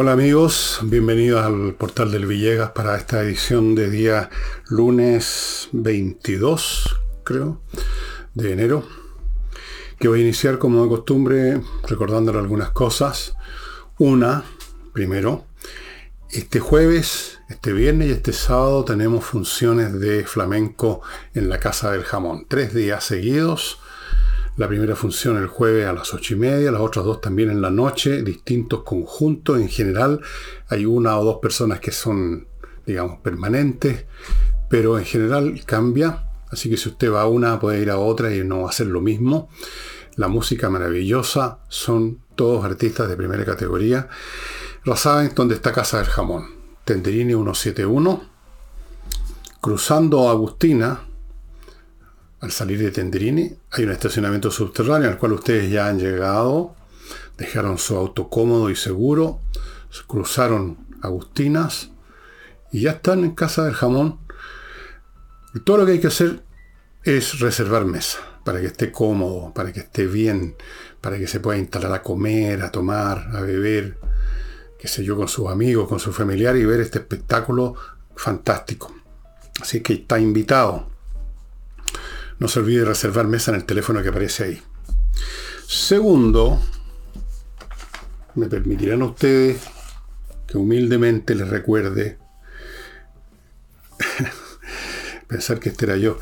Hola amigos, bienvenidos al portal del Villegas para esta edición de día lunes 22, creo, de enero, que voy a iniciar como de costumbre recordándole algunas cosas. Una, primero, este jueves, este viernes y este sábado tenemos funciones de flamenco en la Casa del Jamón. Tres días seguidos la primera función el jueves a las ocho y media, las otras dos también en la noche, distintos conjuntos. En general hay una o dos personas que son, digamos, permanentes, pero en general cambia. Así que si usted va a una, puede ir a otra y no va a ser lo mismo. La música maravillosa, son todos artistas de primera categoría. Ya saben dónde está Casa del Jamón. Tenderini 171. Cruzando Agustina, al salir de Tenderini, hay un estacionamiento subterráneo al cual ustedes ya han llegado, dejaron su auto cómodo y seguro, cruzaron Agustinas y ya están en Casa del Jamón. Todo lo que hay que hacer es reservar mesa para que esté cómodo, para que esté bien, para que se pueda instalar a comer, a tomar, a beber, qué sé yo, con sus amigos, con su familiar y ver este espectáculo fantástico. Así que está invitado. No se olvide reservar mesa en el teléfono que aparece ahí. Segundo, me permitirán ustedes que humildemente les recuerde, pensar que este era yo,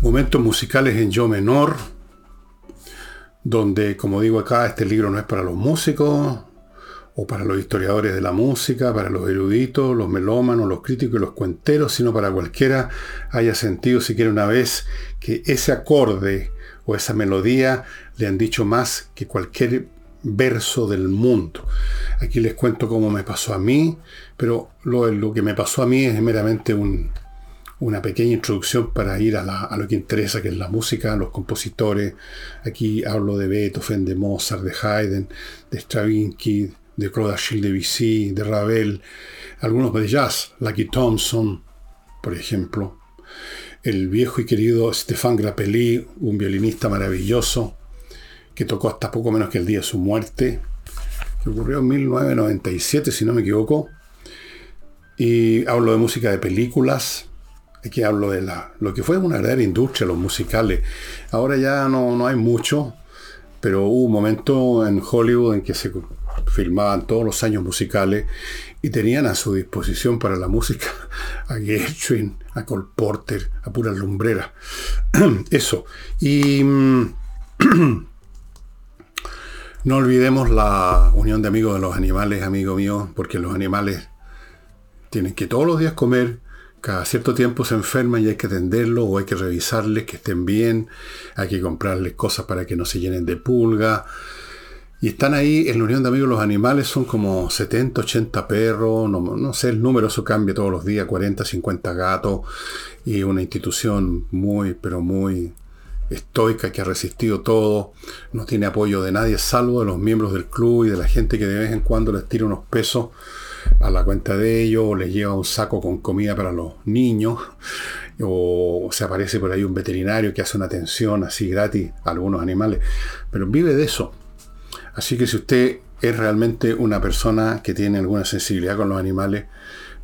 momentos musicales en yo menor, donde, como digo acá, este libro no es para los músicos, o para los historiadores de la música, para los eruditos, los melómanos, los críticos y los cuenteros, sino para cualquiera haya sentido siquiera una vez que ese acorde o esa melodía le han dicho más que cualquier verso del mundo. Aquí les cuento cómo me pasó a mí, pero lo, que me pasó a mí es meramente una pequeña introducción para ir a, a, lo que interesa, que es la música, los compositores. Aquí hablo de Beethoven, de Mozart, de Haydn, de Stravinsky, de Claude Achille Debussy, de Ravel, algunos de jazz, Lucky Thompson, por ejemplo, el viejo y querido Stéphane Grappelli, un violinista maravilloso, que tocó hasta poco menos que el día de su muerte, que ocurrió en 1997, si no me equivoco. Y hablo de música de películas, aquí hablo de la, lo que fue una verdadera industria, los musicales. Ahora ya no, no hay mucho, pero hubo un momento en Hollywood en que se filmaban todos los años musicales y tenían a su disposición para la música a Gershwin, a Cole Porter, a pura lumbrera. Eso. Y mm, no olvidemos la unión de amigos de los animales, amigo mío, porque los animales tienen que todos los días comer, cada cierto tiempo se enferman y hay que atenderlos o hay que revisarles que estén bien, hay que comprarles cosas para que no se llenen de pulga, y están ahí en la Unión de Amigos los Animales, son como 70, 80 perros, no, sé el número, eso cambia todos los días, 40, 50 gatos, y una institución muy, pero muy estoica que ha resistido todo, no tiene apoyo de nadie, salvo de los miembros del club y de la gente que de vez en cuando les tira unos pesos a la cuenta de ellos, o les lleva un saco con comida para los niños, o se aparece por ahí un veterinario que hace una atención así gratis a algunos animales, pero vive de eso Así que si usted es realmente una persona que tiene alguna sensibilidad con los animales,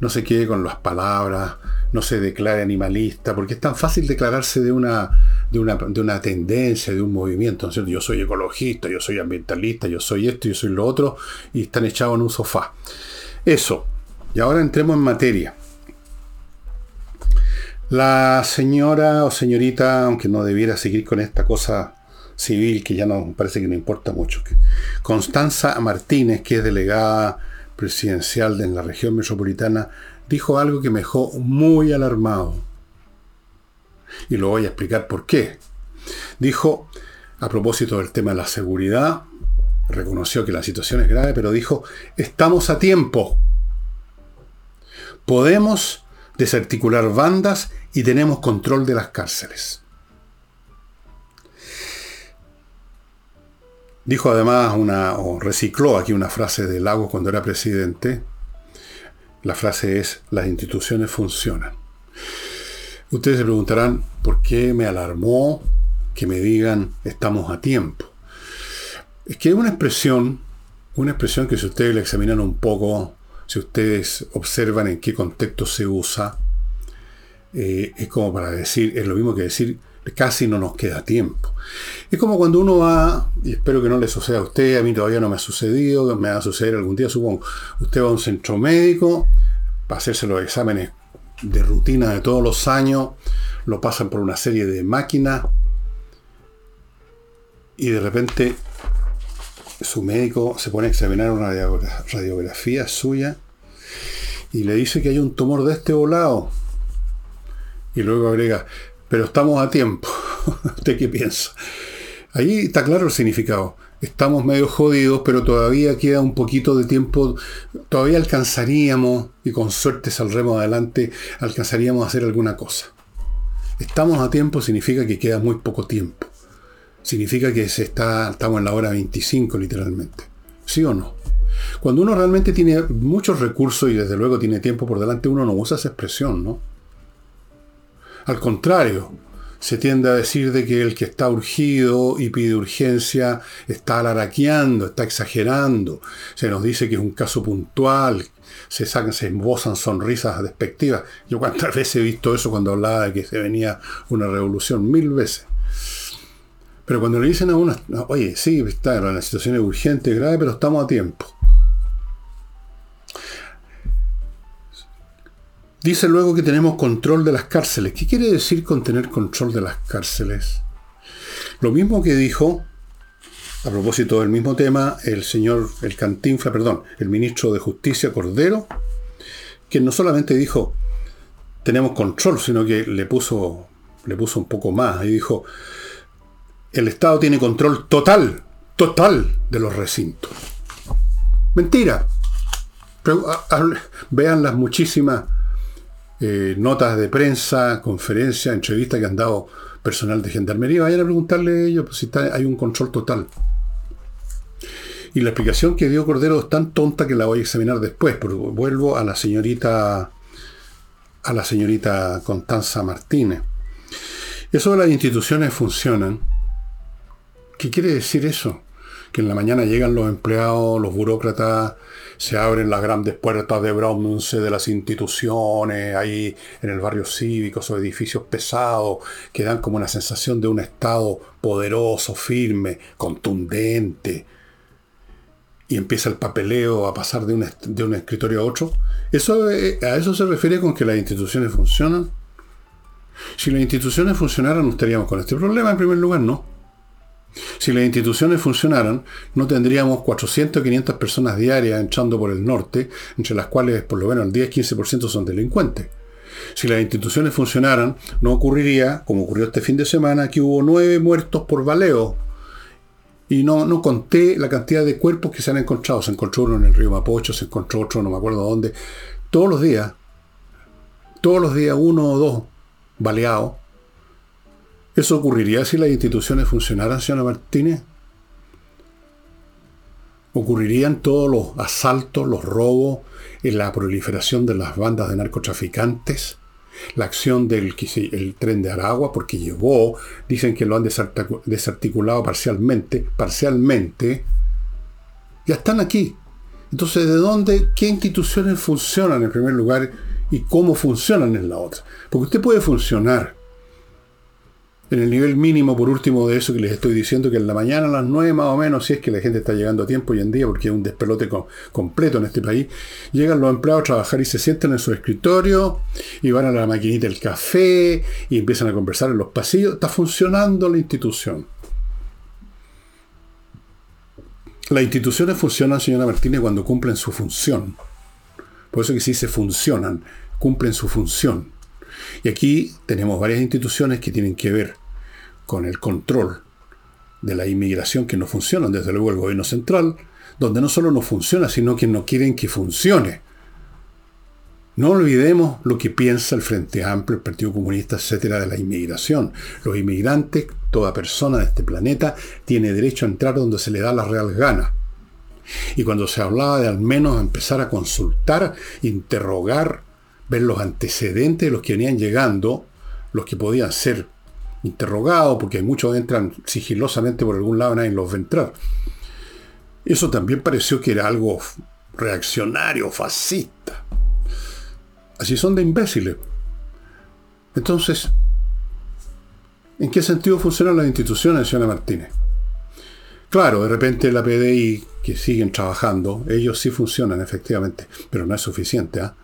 no se quede con las palabras, no se declare animalista, porque es tan fácil declararse de una, de una, tendencia, de un movimiento. Yo soy ecologista, yo soy ambientalista, yo soy esto, yo soy lo otro, y están echados en un sofá. Eso. Y ahora entremos en materia. La señora o señorita, aunque no debiera seguir con esta cosa civil que ya no parece que no importa mucho. Constanza Martínez, que es delegada presidencial en la región metropolitana, dijo algo que me dejó muy alarmado. Y lo voy a explicar por qué. Dijo, a propósito del tema de la seguridad, reconoció que la situación es grave, pero dijo, estamos a tiempo. Podemos desarticular bandas y tenemos control de las cárceles. Dijo además una, o recicló aquí una frase de Lagos cuando era presidente. La frase es, las instituciones funcionan. Ustedes se preguntarán, ¿por qué me alarmó que me digan estamos a tiempo? Es que es una expresión Una expresión que si ustedes la examinan un poco, si ustedes observan en qué contexto se usa, eh, es como para decir, es lo mismo que decir, casi no nos queda tiempo. Es como cuando uno va, y espero que no le suceda a usted, a mí todavía no me ha sucedido, me va a suceder algún día, supongo, usted va a un centro médico para hacerse los exámenes de rutina de todos los años, lo pasan por una serie de máquinas y de repente su médico se pone a examinar una radiografía suya y le dice que hay un tumor de este volado. Y luego agrega, pero estamos a tiempo. ¿Usted qué piensa? Ahí está claro el significado. Estamos medio jodidos, pero todavía queda un poquito de tiempo. Todavía alcanzaríamos, y con suerte saldremos adelante, alcanzaríamos a hacer alguna cosa. Estamos a tiempo significa que queda muy poco tiempo. Significa que se está, estamos en la hora 25 literalmente. ¿Sí o no? Cuando uno realmente tiene muchos recursos y desde luego tiene tiempo por delante, uno no usa esa expresión, ¿no? Al contrario, se tiende a decir de que el que está urgido y pide urgencia está alaraqueando, está exagerando. Se nos dice que es un caso puntual, se sacan, se embozan sonrisas despectivas. Yo cuántas veces he visto eso cuando hablaba de que se venía una revolución, mil veces. Pero cuando le dicen a uno, oye, sí, está, la situación es urgente, grave, pero estamos a tiempo. Dice luego que tenemos control de las cárceles. ¿Qué quiere decir con tener control de las cárceles? Lo mismo que dijo, a propósito del mismo tema, el señor, el Cantinfla, perdón, el ministro de Justicia Cordero, que no solamente dijo tenemos control, sino que le puso, le puso un poco más y dijo el Estado tiene control total, total de los recintos. Mentira. Vean las muchísimas eh, notas de prensa, conferencias, entrevistas que han dado personal de gendarmería, vayan a preguntarle a ellos pues, si hay un control total. Y la explicación que dio Cordero es tan tonta que la voy a examinar después, porque vuelvo a la señorita a la señorita Constanza Martínez. Eso de las instituciones funcionan. ¿Qué quiere decir eso? Que en la mañana llegan los empleados, los burócratas, se abren las grandes puertas de bronce de las instituciones, ahí en el barrio cívico, esos edificios pesados, que dan como una sensación de un Estado poderoso, firme, contundente. Y empieza el papeleo a pasar de un, de escritorio a otro. ¿Eso, eh, ¿A eso se refiere con que las instituciones funcionan? Si las instituciones funcionaran, no estaríamos con este problema en primer lugar, ¿no? Si las instituciones funcionaran, no tendríamos 400 o 500 personas diarias entrando por el norte, entre las cuales por lo menos el 10-15% son delincuentes. Si las instituciones funcionaran, no ocurriría, como ocurrió este fin de semana, que hubo nueve muertos por baleo. Y no, no conté la cantidad de cuerpos que se han encontrado. Se encontró uno en el río Mapocho, se encontró otro, no me acuerdo dónde. Todos los días, todos los días uno o dos baleados ¿Eso ocurriría si las instituciones funcionaran, señora Martínez? ¿Ocurrirían todos los asaltos, los robos, la proliferación de las bandas de narcotraficantes? La acción del el tren de Aragua, porque llevó, dicen que lo han desarticulado parcialmente, parcialmente, ya están aquí. Entonces, ¿de dónde, qué instituciones funcionan en primer lugar y cómo funcionan en la otra? Porque usted puede funcionar en el nivel mínimo, por último, de eso que les estoy diciendo, que en la mañana a las 9 más o menos, si es que la gente está llegando a tiempo hoy en día, porque es un despelote completo en este país, llegan los empleados a trabajar y se sientan en su escritorio y van a la maquinita del café y empiezan a conversar en los pasillos. Está funcionando la institución. Las instituciones funcionan, señora Martínez, cuando cumplen su función. Por eso que sí se funcionan, cumplen su función. Y aquí tenemos varias instituciones que tienen que ver con el control de la inmigración que no funcionan, desde luego el gobierno central, donde no solo no funciona, sino que no quieren que funcione. No olvidemos lo que piensa el Frente Amplio, el Partido Comunista, etcétera, de la inmigración. Los inmigrantes, toda persona de este planeta, tiene derecho a entrar donde se le da la real gana. Y cuando se hablaba de al menos empezar a consultar, interrogar, ver los antecedentes de los que venían llegando, los que podían ser interrogados, porque muchos entran sigilosamente por algún lado, nadie los a entrar. Eso también pareció que era algo reaccionario, fascista. Así son de imbéciles. Entonces, ¿en qué sentido funcionan las instituciones, señora Martínez? Claro, de repente la PDI, que siguen trabajando, ellos sí funcionan efectivamente, pero no es suficiente. ¿ah?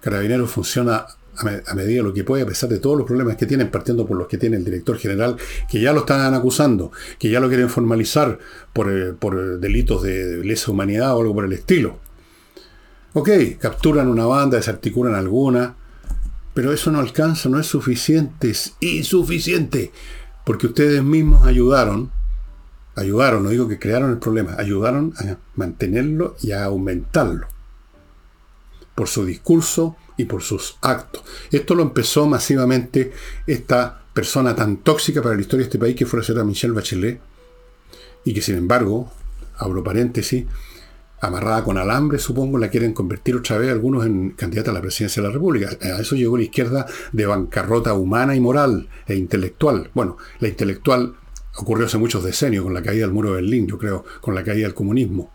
Carabineros funciona a, medida de lo que puede, a pesar de todos los problemas que tienen, partiendo por los que tiene el director general, que ya lo están acusando, que ya lo quieren formalizar por, eh, delitos de, lesa humanidad o algo por el estilo. Ok, capturan una banda, desarticulan alguna, pero eso no alcanza, no es suficiente, es insuficiente, porque ustedes mismos ayudaron, ayudaron, no digo que crearon el problema, ayudaron a mantenerlo y a aumentarlo, por su discurso, y por sus actos. Esto lo empezó masivamente esta persona tan tóxica para la historia de este país que fue la señora Michelle Bachelet, y que sin embargo, abro paréntesis, amarrada con alambre, supongo, la quieren convertir otra vez algunos en candidata a la presidencia de la República. A eso llegó la izquierda de bancarrota humana y moral e intelectual. Bueno, la intelectual ocurrió hace muchos decenios con la caída del muro de Berlín, yo creo, con la caída del comunismo.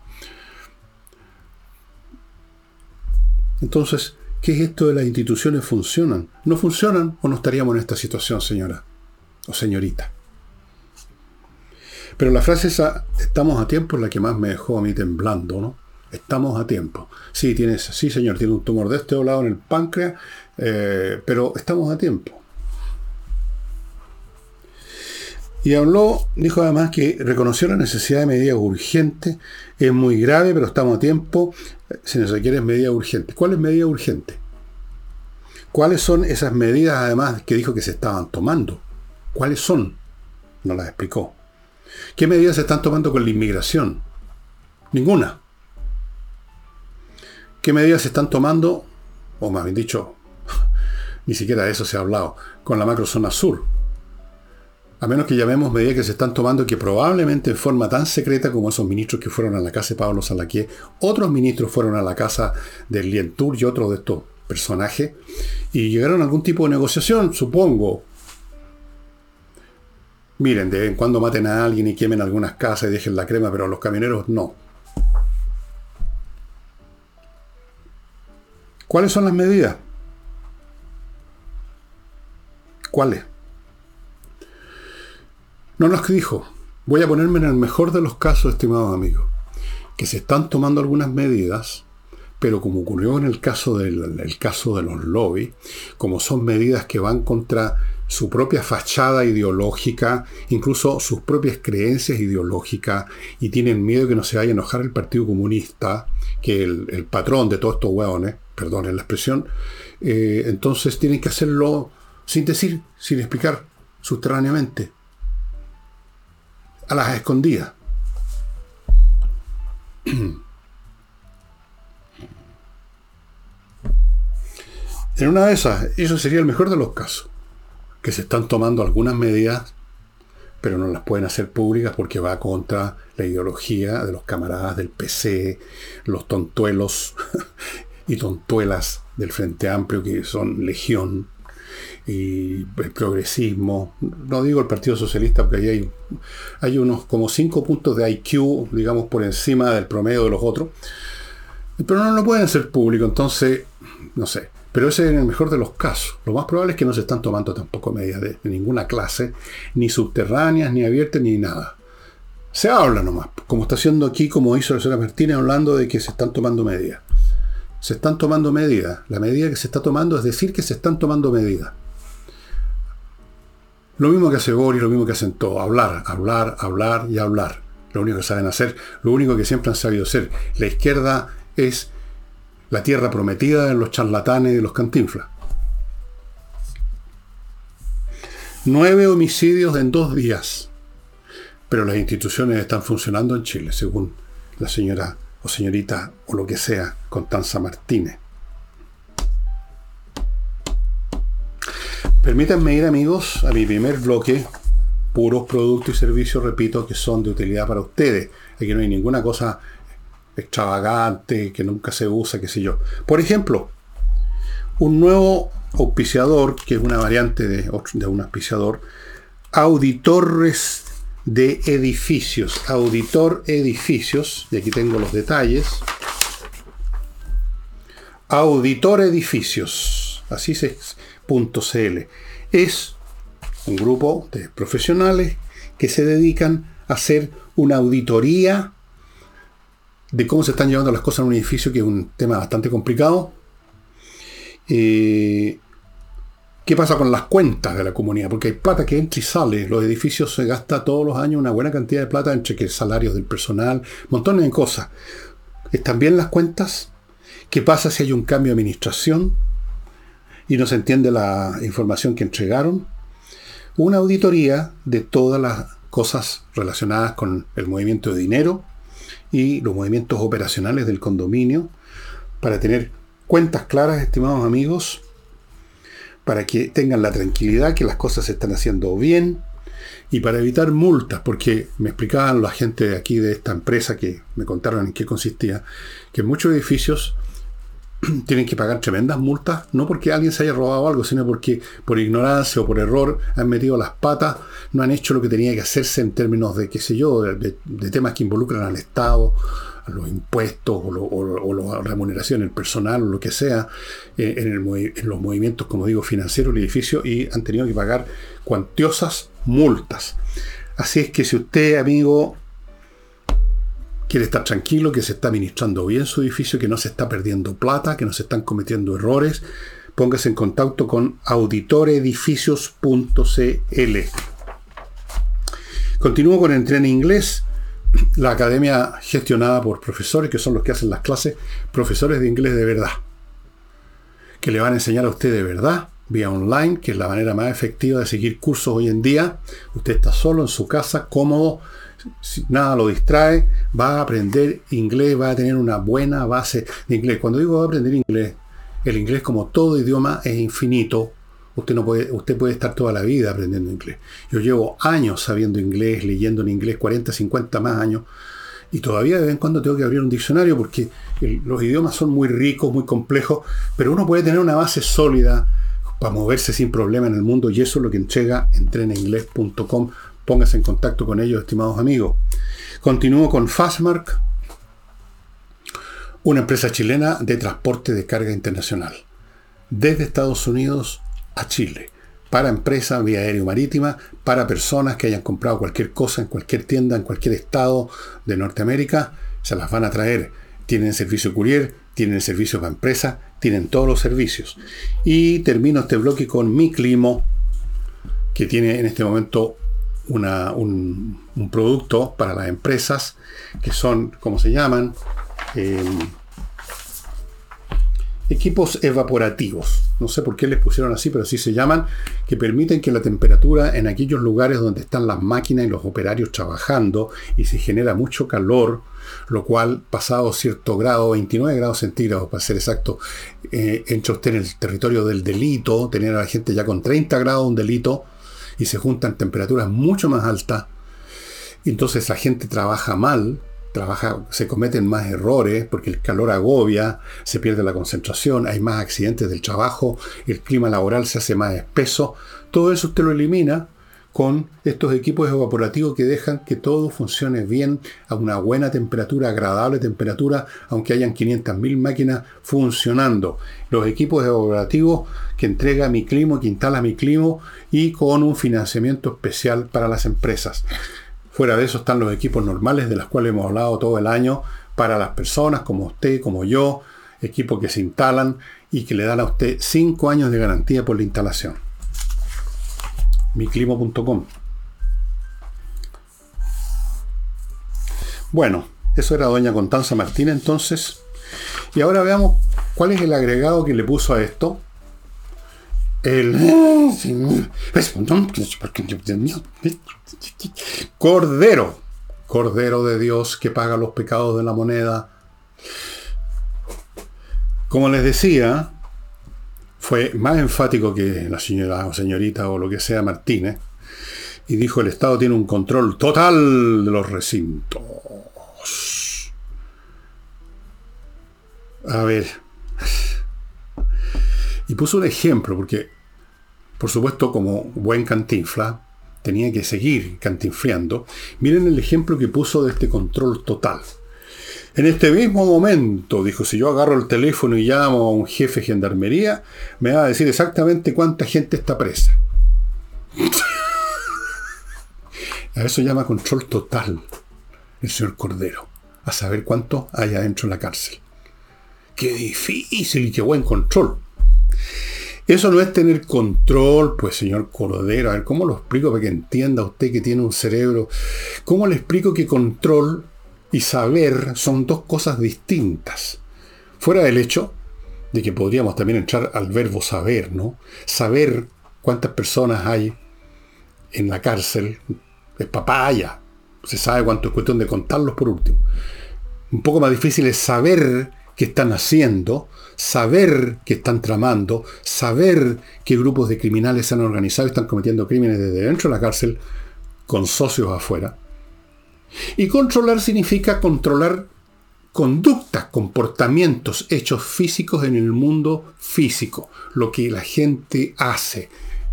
Entonces, ¿Qué es esto de las instituciones funcionan? ¿No funcionan o no estaríamos en esta situación, señora o señorita? Pero la frase esa, estamos a tiempo, es la que más me dejó a mí temblando, ¿no? Estamos a tiempo. Sí, tienes, sí, señor, tiene un tumor de este lado en el páncreas, eh, pero estamos a tiempo. Y habló, dijo además que reconoció la necesidad de medidas urgentes, es muy grave, pero estamos a tiempo, se nos requiere medidas urgentes. ¿Cuáles medidas urgentes? ¿Cuáles son esas medidas además que dijo que se estaban tomando? ¿Cuáles son? No las explicó. ¿Qué medidas se están tomando con la inmigración? Ninguna. ¿Qué medidas se están tomando? O más bien dicho, ni siquiera de eso se ha hablado, con la macrozona sur a menos que llamemos medidas que se están tomando que probablemente en forma tan secreta como esos ministros que fueron a la casa de Pablo Salaqué, otros ministros fueron a la casa del Lientur y otros de estos personajes y llegaron a algún tipo de negociación, supongo. Miren, de vez en cuando maten a alguien y quemen algunas casas y dejen la crema, pero los camioneros no. ¿Cuáles son las medidas? ¿Cuáles? No nos dijo. Voy a ponerme en el mejor de los casos, estimados amigos, que se están tomando algunas medidas, pero como ocurrió en el caso, del, caso de los lobbies, como son medidas que van contra su propia fachada ideológica, incluso sus propias creencias ideológicas, y tienen miedo que no se vaya a enojar el Partido Comunista, que el, el patrón de todos estos hueones, perdonen la expresión, eh, entonces tienen que hacerlo sin decir, sin explicar, subterráneamente a las escondidas. En una de esas, eso sería el mejor de los casos, que se están tomando algunas medidas, pero no las pueden hacer públicas porque va contra la ideología de los camaradas del PC, los tontuelos y tontuelas del Frente Amplio, que son legión, y el progresismo, no digo el Partido Socialista porque ahí hay, hay unos como cinco puntos de IQ, digamos, por encima del promedio de los otros, pero no lo pueden ser público, entonces, no sé. Pero ese es el mejor de los casos. Lo más probable es que no se están tomando tampoco medidas de, ninguna clase, ni subterráneas, ni abiertas, ni nada. Se habla nomás, como está haciendo aquí, como hizo la señora Martínez, hablando de que se están tomando medidas. Se están tomando medidas. La medida que se está tomando es decir que se están tomando medidas. Lo mismo que hace Boris, lo mismo que hacen todos. Hablar, hablar, hablar y hablar. Lo único que saben hacer, lo único que siempre han sabido ser. La izquierda es la tierra prometida de los charlatanes y de los cantinflas. Nueve homicidios en dos días. Pero las instituciones están funcionando en Chile, según la señora o señorita o lo que sea, Constanza Martínez. Permítanme ir amigos a mi primer bloque, puros productos y servicios, repito, que son de utilidad para ustedes. Aquí no hay ninguna cosa extravagante que nunca se usa, qué sé yo. Por ejemplo, un nuevo auspiciador, que es una variante de, de un auspiciador, Auditorres de edificios, auditor edificios, y aquí tengo los detalles. Auditor edificios, así es, .cl. Es un grupo de profesionales que se dedican a hacer una auditoría de cómo se están llevando las cosas en un edificio, que es un tema bastante complicado. Eh, ¿Qué pasa con las cuentas de la comunidad? Porque hay plata que entra y sale. Los edificios se gasta todos los años una buena cantidad de plata entre que salarios del personal, montones de cosas. ¿Están bien las cuentas? ¿Qué pasa si hay un cambio de administración y no se entiende la información que entregaron? Una auditoría de todas las cosas relacionadas con el movimiento de dinero y los movimientos operacionales del condominio para tener cuentas claras, estimados amigos, para que tengan la tranquilidad que las cosas se están haciendo bien y para evitar multas, porque me explicaban la gente de aquí de esta empresa que me contaron en qué consistía, que muchos edificios tienen que pagar tremendas multas, no porque alguien se haya robado algo, sino porque por ignorancia o por error han metido las patas, no han hecho lo que tenía que hacerse en términos de, qué sé yo, de, temas que involucran al Estado, los impuestos o, la remuneración, el personal o lo que sea, eh, en, los movimientos, como digo, financieros del edificio y han tenido que pagar cuantiosas multas. Así es que si usted, amigo, quiere estar tranquilo, que se está administrando bien su edificio, que no se está perdiendo plata, que no se están cometiendo errores, póngase en contacto con auditoredificios.cl. Continúo con Entrena Inglés, la academia gestionada por profesores, que son los que hacen las clases, profesores de inglés de verdad, que le van a enseñar a usted de verdad, vía online, que es la manera más efectiva de seguir cursos hoy en día. Usted está solo en su casa, cómodo, nada lo distrae, va a aprender inglés, va a tener una buena base de inglés. Cuando digo va a aprender inglés, el inglés como todo idioma es infinito. Usted, no puede, usted puede estar toda la vida aprendiendo inglés. Yo llevo años sabiendo inglés, leyendo en inglés, 40, 50 más años, y todavía de vez en cuando tengo que abrir un diccionario porque los idiomas son muy ricos, muy complejos, pero uno puede tener una base sólida para moverse sin problema en el mundo y eso es lo que entrega entrenainglés.com Póngase en contacto con ellos, estimados amigos. Continúo con Fastmark, una empresa chilena de transporte de carga internacional, desde Estados Unidos a Chile, para empresas vía aéreo marítima, para personas que hayan comprado cualquier cosa en cualquier tienda, en cualquier estado de Norteamérica, se las van a traer. Tienen servicio courier, tienen servicio para empresas, tienen todos los servicios. Y termino este bloque con Mi Climo, que tiene en este momento un, producto para las empresas que son, como se llaman? Em, equipos evaporativos. No sé por qué les pusieron así, pero así se llaman, que permiten que la temperatura en aquellos lugares donde están las máquinas y los operarios trabajando y se genera mucho calor, lo cual pasado cierto grado, 29 grados centígrados para ser exacto, eh, entra usted en el territorio del delito, tener a la gente ya con 30 grados un delito, y se juntan temperaturas mucho más altas, entonces la gente trabaja mal, trabaja, se cometen más errores porque el calor agobia, se pierde la concentración, hay más accidentes del trabajo, el clima laboral se hace más espeso, todo eso usted lo elimina con estos equipos evaporativos que dejan que todo funcione bien a una buena temperatura, agradable temperatura, aunque hayan 500.000 máquinas funcionando. Los equipos evaporativos que entrega mi clima, que instala mi clima y con un financiamiento especial para las empresas. Fuera de eso están los equipos normales de los cuales hemos hablado todo el año para las personas como usted, como yo, equipos que se instalan y que le dan a usted 5 años de garantía por la instalación miclimo.com. Bueno, eso era doña Constanza Martínez entonces. Y ahora veamos cuál es el agregado que le puso a esto. El Cordero. Cordero de Dios que paga los pecados de la moneda. Como les decía, fue más enfático que la señora o señorita o lo que sea Martínez y dijo el Estado tiene un control total de los recintos. A ver. Y puso un ejemplo, porque, por supuesto, como buen cantinfla, tenía que seguir cantinfriando, miren el ejemplo que puso de este control total. En este mismo momento, dijo, si yo agarro el teléfono y llamo a un jefe de gendarmería, me va a decir exactamente cuánta gente está presa. a eso llama control total el señor Cordero, a saber cuánto hay adentro en la cárcel. Qué difícil y qué buen control. Eso no es tener control, pues señor Cordero. A ver, ¿cómo lo explico para que entienda usted que tiene un cerebro? ¿Cómo le explico que control y saber son dos cosas distintas. Fuera del hecho de que podríamos también entrar al verbo saber, ¿no? Saber cuántas personas hay en la cárcel es papaya. Se sabe cuánto es cuestión de contarlos por último. Un poco más difícil es saber qué están haciendo, saber qué están tramando, saber qué grupos de criminales se han organizado y están cometiendo crímenes desde dentro de la cárcel con socios afuera. Y controlar significa controlar conductas, comportamientos, hechos físicos en el mundo físico, lo que la gente hace.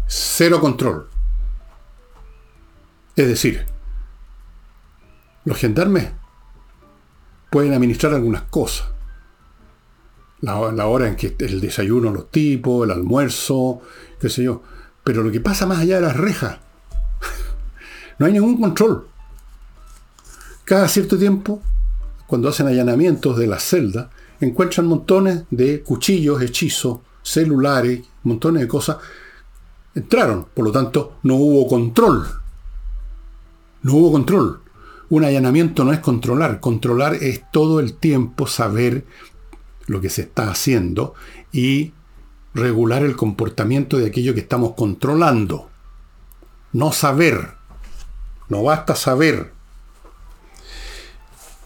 Cero control. Es decir, los gendarmes pueden administrar algunas cosas. La, hora en que el desayuno los tipos, el almuerzo, qué sé yo. Pero lo que pasa más allá de las rejas, no hay ningún control. Cada cierto tiempo, cuando hacen allanamientos de la celda, encuentran montones de cuchillos, hechizos, celulares, montones de cosas. Entraron, por lo tanto, no hubo control. No hubo control. Un allanamiento no es controlar. Controlar es todo el tiempo saber lo que se está haciendo y regular el comportamiento de aquello que estamos controlando. No saber. No basta saber.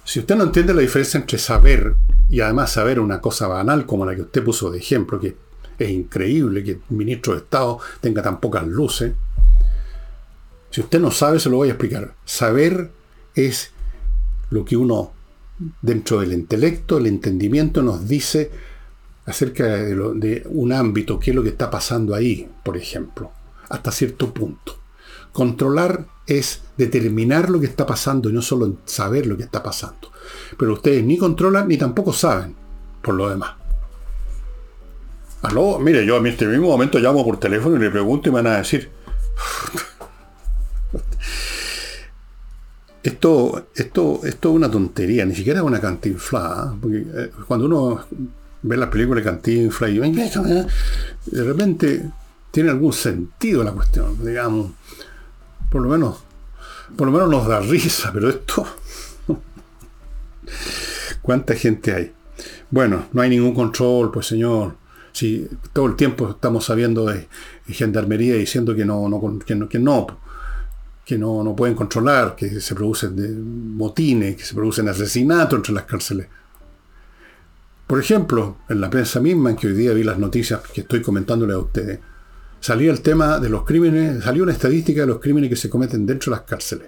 Si usted no entiende la diferencia entre saber y además saber una cosa banal como la que usted puso de ejemplo, que es increíble que el ministro de Estado tenga tan pocas luces, si usted no sabe, se lo voy a explicar. Saber es lo que uno, dentro del intelecto, el entendimiento, nos dice acerca de, un ámbito, qué es lo que está pasando ahí, por ejemplo, hasta cierto punto. Controlar es determinar lo que está pasando y no solo saber lo que está pasando. Pero ustedes ni controlan ni tampoco saben por lo demás. Aló, mire, yo a mí este mismo momento llamo por teléfono y le pregunto y me van a decir. Esto, esto, esto es una tontería, ni siquiera es una cantinflada. Porque eh, cuando uno ve las películas de cantinfla y de repente tiene algún sentido la cuestión, digamos por lo menos, por lo menos nos da risa, pero esto. ¿Cuánta gente hay? Bueno, no hay ningún control, pues señor. Si todo el tiempo estamos sabiendo de gendarmería diciendo que no, que no, que no, no pueden controlar, que se producen motines, que se producen asesinatos entre las cárceles. Por ejemplo, en la prensa misma, en que hoy día vi las noticias que estoy comentándole a ustedes, salía el tema de los crímenes, salió una estadística de los crímenes que se cometen dentro de las cárceles.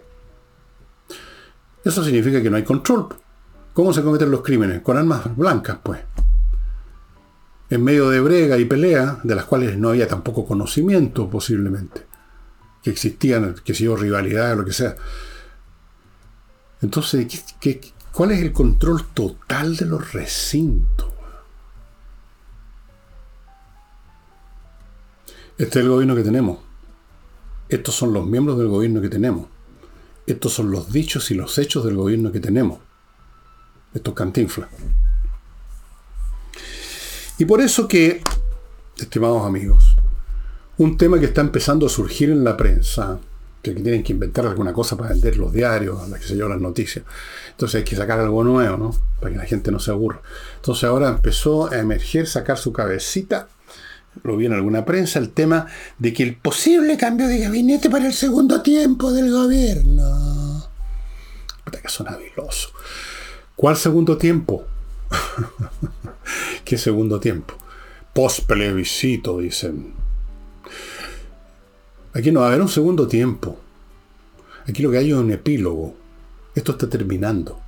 Eso significa que no hay control. ¿Cómo se cometen los crímenes? Con armas blancas, pues. En medio de brega y pelea, de las cuales no había tampoco conocimiento posiblemente. Existían, que si yo, rivalidad o lo que sea. Entonces, cuál es el control total de los recintos? Este es el gobierno que tenemos. Estos son los miembros del gobierno que tenemos. Estos son los dichos y los hechos del gobierno que tenemos. Estos cantinflas. Y por eso que, estimados amigos, un tema que está empezando a surgir en la prensa, que tienen que inventar alguna cosa para vender los diarios, las que se yo, las noticias. Entonces hay que sacar algo nuevo, ¿no? Para que la gente no se aburra. Entonces ahora empezó a emerger, sacar su cabecita lo vi en alguna prensa, el tema de que el posible cambio de gabinete para el segundo tiempo del gobierno. Puta que son habiloso. ¿Cuál segundo tiempo? ¿Qué segundo tiempo? Post plebiscito, dicen. Aquí no va a haber un segundo tiempo. Aquí lo que hay es un epílogo. Esto está terminando.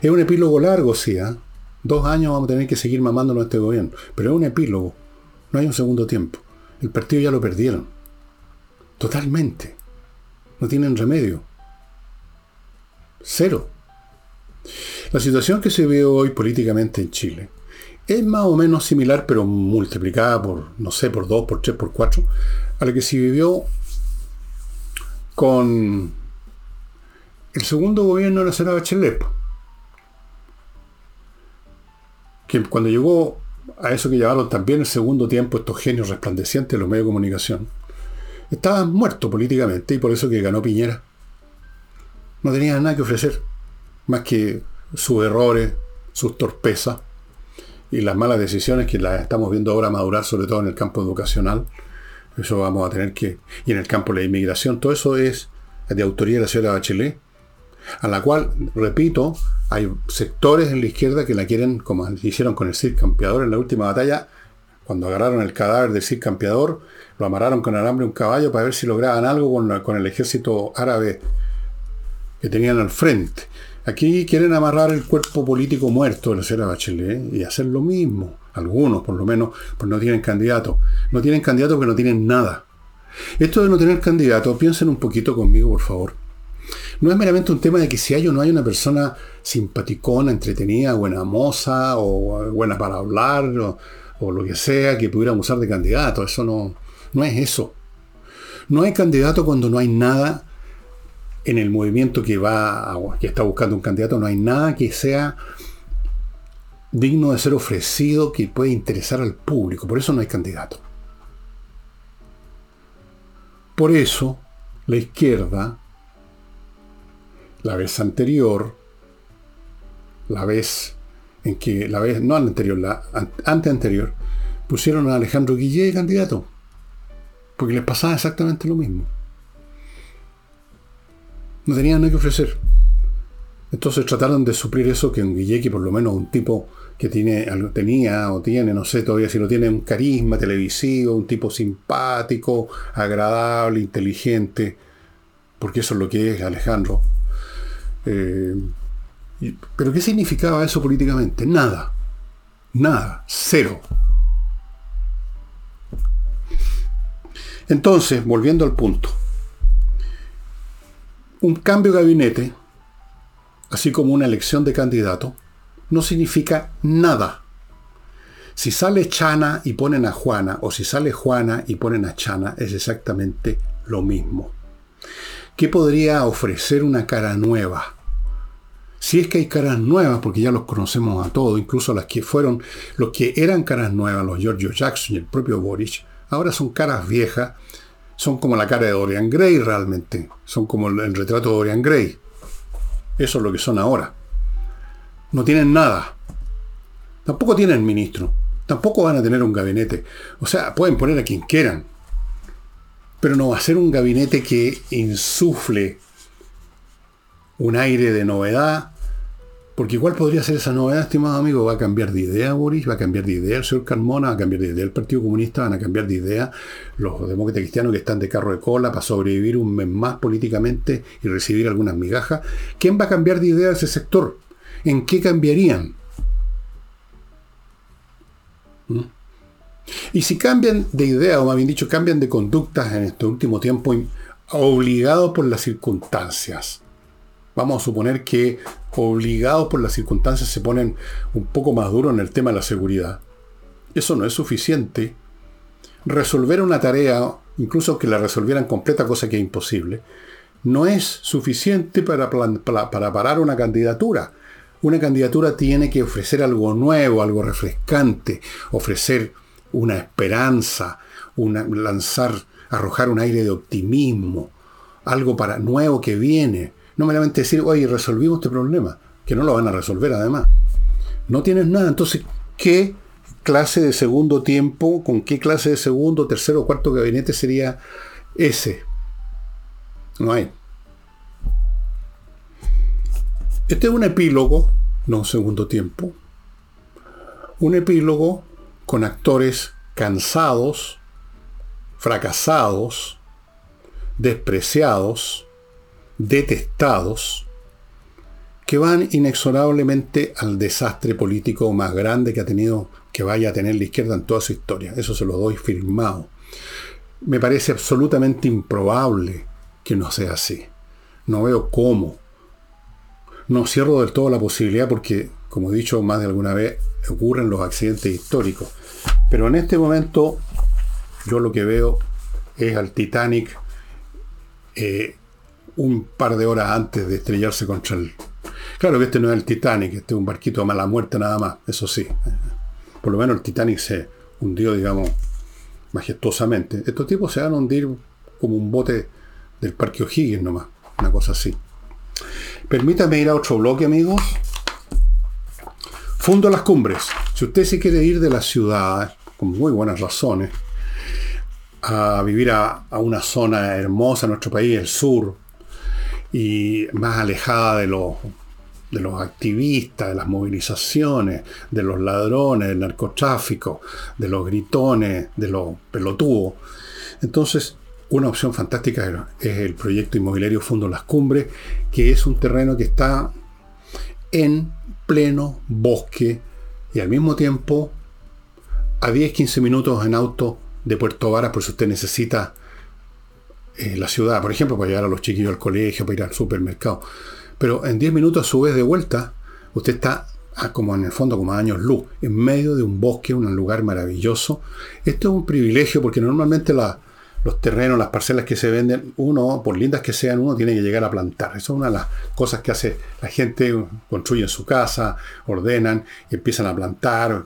Es un epílogo largo, sí. ¿eh? Dos años vamos a tener que seguir mamándonos a este gobierno. Pero es un epílogo. No hay un segundo tiempo. El partido ya lo perdieron. Totalmente. No tienen remedio. Cero. La situación que se ve hoy políticamente en Chile es más o menos similar, pero multiplicada por, no sé, por dos, por tres, por cuatro, a la que se vivió con el segundo gobierno de la señora Bachelet. Que cuando llegó a eso que llamaron también el segundo tiempo estos genios resplandecientes de los medios de comunicación, estaban muertos políticamente y por eso que ganó Piñera. No tenía nada que ofrecer, más que sus errores, sus torpezas y las malas decisiones que las estamos viendo ahora madurar, sobre todo en el campo educacional. Eso vamos a tener que... Y en el campo de la inmigración, todo eso es de autoría de la señora Bachelet, a la cual, repito, hay sectores en la izquierda que la quieren, como hicieron con el Cid Campeador en la última batalla, cuando agarraron el cadáver del Cid Campeador, lo amarraron con alambre un caballo para ver si lograban algo con, con el ejército árabe que tenían al frente. Aquí quieren amarrar el cuerpo político muerto de la señora Bachelet y hacer lo mismo. Algunos, por lo menos, pues no tienen candidato. No tienen candidato porque no tienen nada. Esto de no tener candidato, piensen un poquito conmigo, por favor. No es meramente un tema de que si hay o no hay una persona simpaticona, entretenida, buena moza, o buena para hablar, o, lo que sea, que pudieran usar de candidato. Eso no, no es eso. No hay candidato cuando no hay nada en el movimiento que va que está buscando un candidato no hay nada que sea digno de ser ofrecido que pueda interesar al público. Por eso no hay candidato. Por eso la izquierda, la vez anterior, la vez en que, la vez, no anterior, la ante anterior, pusieron a Alejandro Guillé candidato. Porque les pasaba exactamente lo mismo no tenían nada que ofrecer. Entonces trataron de suplir eso que un Guillequi, por lo menos un tipo que tiene, tenía o tiene, no sé todavía si lo tiene, un carisma televisivo, un tipo simpático, agradable, inteligente, porque eso es lo que es Alejandro. Eh, pero ¿qué significaba eso políticamente? Nada. Nada. Cero. Entonces, volviendo al punto un cambio de gabinete, así como una elección de candidato, no significa nada. Si sale Chana y ponen a Juana, o si sale Juana y ponen a Chana, es exactamente lo mismo. ¿Qué podría ofrecer una cara nueva? Si es que hay caras nuevas, porque ya los conocemos a todos, incluso las que fueron, los que eran caras nuevas, los Giorgio Jackson y el propio Boric, ahora son caras viejas son como la cara de Dorian Gray realmente. Son como el, retrato de Dorian Gray. Eso es lo que son ahora. No tienen nada. Tampoco tienen ministro. Tampoco van a tener un gabinete. O sea, pueden poner a quien quieran. Pero no va a ser un gabinete que insufle un aire de novedad, porque igual podría ser esa novedad, estimado amigo, va a cambiar de idea Boris, va a cambiar de idea el señor Carmona, va a cambiar de idea el Partido Comunista, van a cambiar de idea los demócratas cristianos que están de carro de cola para sobrevivir un mes más políticamente y recibir algunas migajas. ¿Quién va a cambiar de idea ese sector? ¿En qué cambiarían? ¿Mm? Y si cambian de idea, o más bien dicho, cambian de conductas en este último tiempo, obligados por las circunstancias, vamos a suponer que obligados por las circunstancias se ponen un poco más duros en el tema de la seguridad. Eso no es suficiente. Resolver una tarea, incluso que la resolvieran completa, cosa que es imposible, no es suficiente para, para parar una candidatura. Una candidatura tiene que ofrecer algo nuevo, algo refrescante, ofrecer una esperanza, lanzar, arrojar un aire de optimismo, algo para nuevo que viene. No meramente decir, oye, resolvimos este problema, que no lo van a resolver además. No tienes nada. Entonces, ¿qué clase de segundo tiempo, con qué clase de segundo, tercero o cuarto gabinete sería ese? No hay. Este es un epílogo, no un segundo tiempo. Un epílogo con actores cansados, fracasados, despreciados, detestados que van inexorablemente al desastre político más grande que ha tenido, que vaya a tener la izquierda en toda su historia. Eso se lo doy firmado. Me parece absolutamente improbable que no sea así. No veo cómo. No cierro del todo la posibilidad porque, como he dicho más de alguna vez, ocurren los accidentes históricos. Pero en este momento yo lo que veo es al Titanic eh, un par de horas antes de estrellarse contra el... Claro que este no es el Titanic, este es un barquito de mala muerte nada más, eso sí. Por lo menos el Titanic se hundió, digamos, majestuosamente. Estos tipos se van a hundir como un bote del Parque O'Higgins nomás, una cosa así. Permítame ir a otro bloque, amigos. Fundo las cumbres. Si usted se quiere ir de la ciudad, con muy buenas razones, a vivir a, una zona hermosa en nuestro país, el sur, y más alejada de los, de los activistas, de las movilizaciones, de los ladrones, del narcotráfico, de los gritones, de los pelotudos. Entonces, una opción fantástica es el proyecto inmobiliario Fondo Las Cumbres, que es un terreno que está en pleno bosque y al mismo tiempo a 10-15 minutos en auto de Puerto Varas, por si usted necesita eh, la ciudad, por ejemplo, para llegar a los chiquillos al colegio, para ir al supermercado. Pero en 10 minutos a su vez de vuelta, usted está como en el fondo como a años luz, en medio de un bosque, un lugar maravilloso. Esto es un privilegio porque normalmente los terrenos, las parcelas que se venden, uno, por lindas que sean, uno tiene que llegar a plantar. Eso es una de las cosas que hace la gente, construye su casa, ordenan y empiezan a plantar.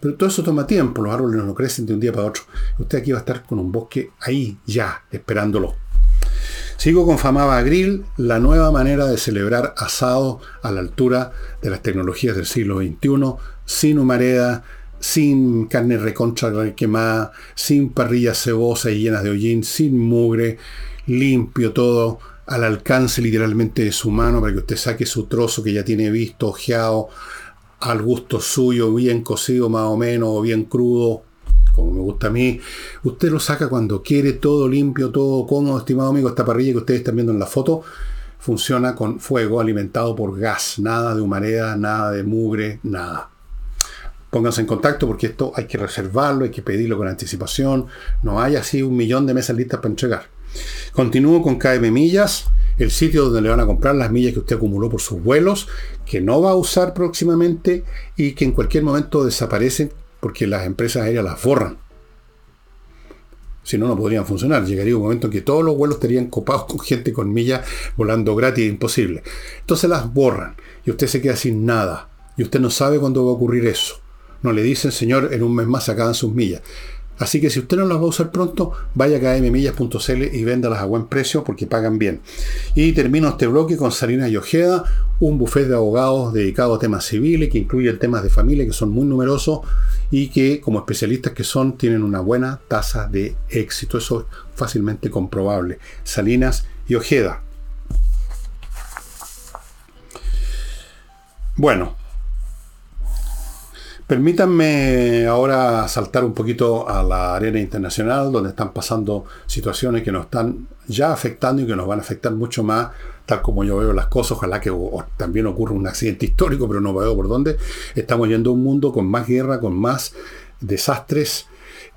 Pero todo eso toma tiempo, los árboles no crecen de un día para otro. Usted aquí va a estar con un bosque ahí, ya, esperándolo. Sigo con Famaba Grill, la nueva manera de celebrar asado a la altura de las tecnologías del siglo XXI, sin humareda, sin carne recontra quemada, sin parrillas cebosas y llenas de hollín, sin mugre, limpio todo, al alcance literalmente de su mano para que usted saque su trozo que ya tiene visto, ojeado, al gusto suyo, bien cocido más o menos, o bien crudo, como me gusta a mí. Usted lo saca cuando quiere, todo limpio, todo cómodo, estimado amigo. Esta parrilla que ustedes están viendo en la foto funciona con fuego alimentado por gas, nada de humareda, nada de mugre, nada. Pónganse en contacto porque esto hay que reservarlo, hay que pedirlo con anticipación. No hay así un millón de mesas listas para entregar. Continúo con KM Millas, el sitio donde le van a comprar las millas que usted acumuló por sus vuelos, que no va a usar próximamente y que en cualquier momento desaparecen porque las empresas aéreas las borran. Si no, no podrían funcionar. Llegaría un momento en que todos los vuelos estarían copados con gente con millas volando gratis, imposible. Entonces las borran y usted se queda sin nada. Y usted no sabe cuándo va a ocurrir eso. No le dicen, señor, en un mes más se acaban sus millas. Así que si usted no las va a usar pronto, vaya a kmmillas.cl y véndalas a buen precio porque pagan bien. Y termino este bloque con Salinas y Ojeda, un buffet de abogados dedicado a temas civiles que incluyen temas de familia que son muy numerosos y que como especialistas que son tienen una buena tasa de éxito. Eso es fácilmente comprobable. Salinas y Ojeda. Bueno, Permítanme ahora saltar un poquito a la arena internacional, donde están pasando situaciones que nos están ya afectando y que nos van a afectar mucho más, tal como yo veo las cosas. Ojalá que también ocurra un accidente histórico, pero no veo por dónde. Estamos yendo a un mundo con más guerra, con más desastres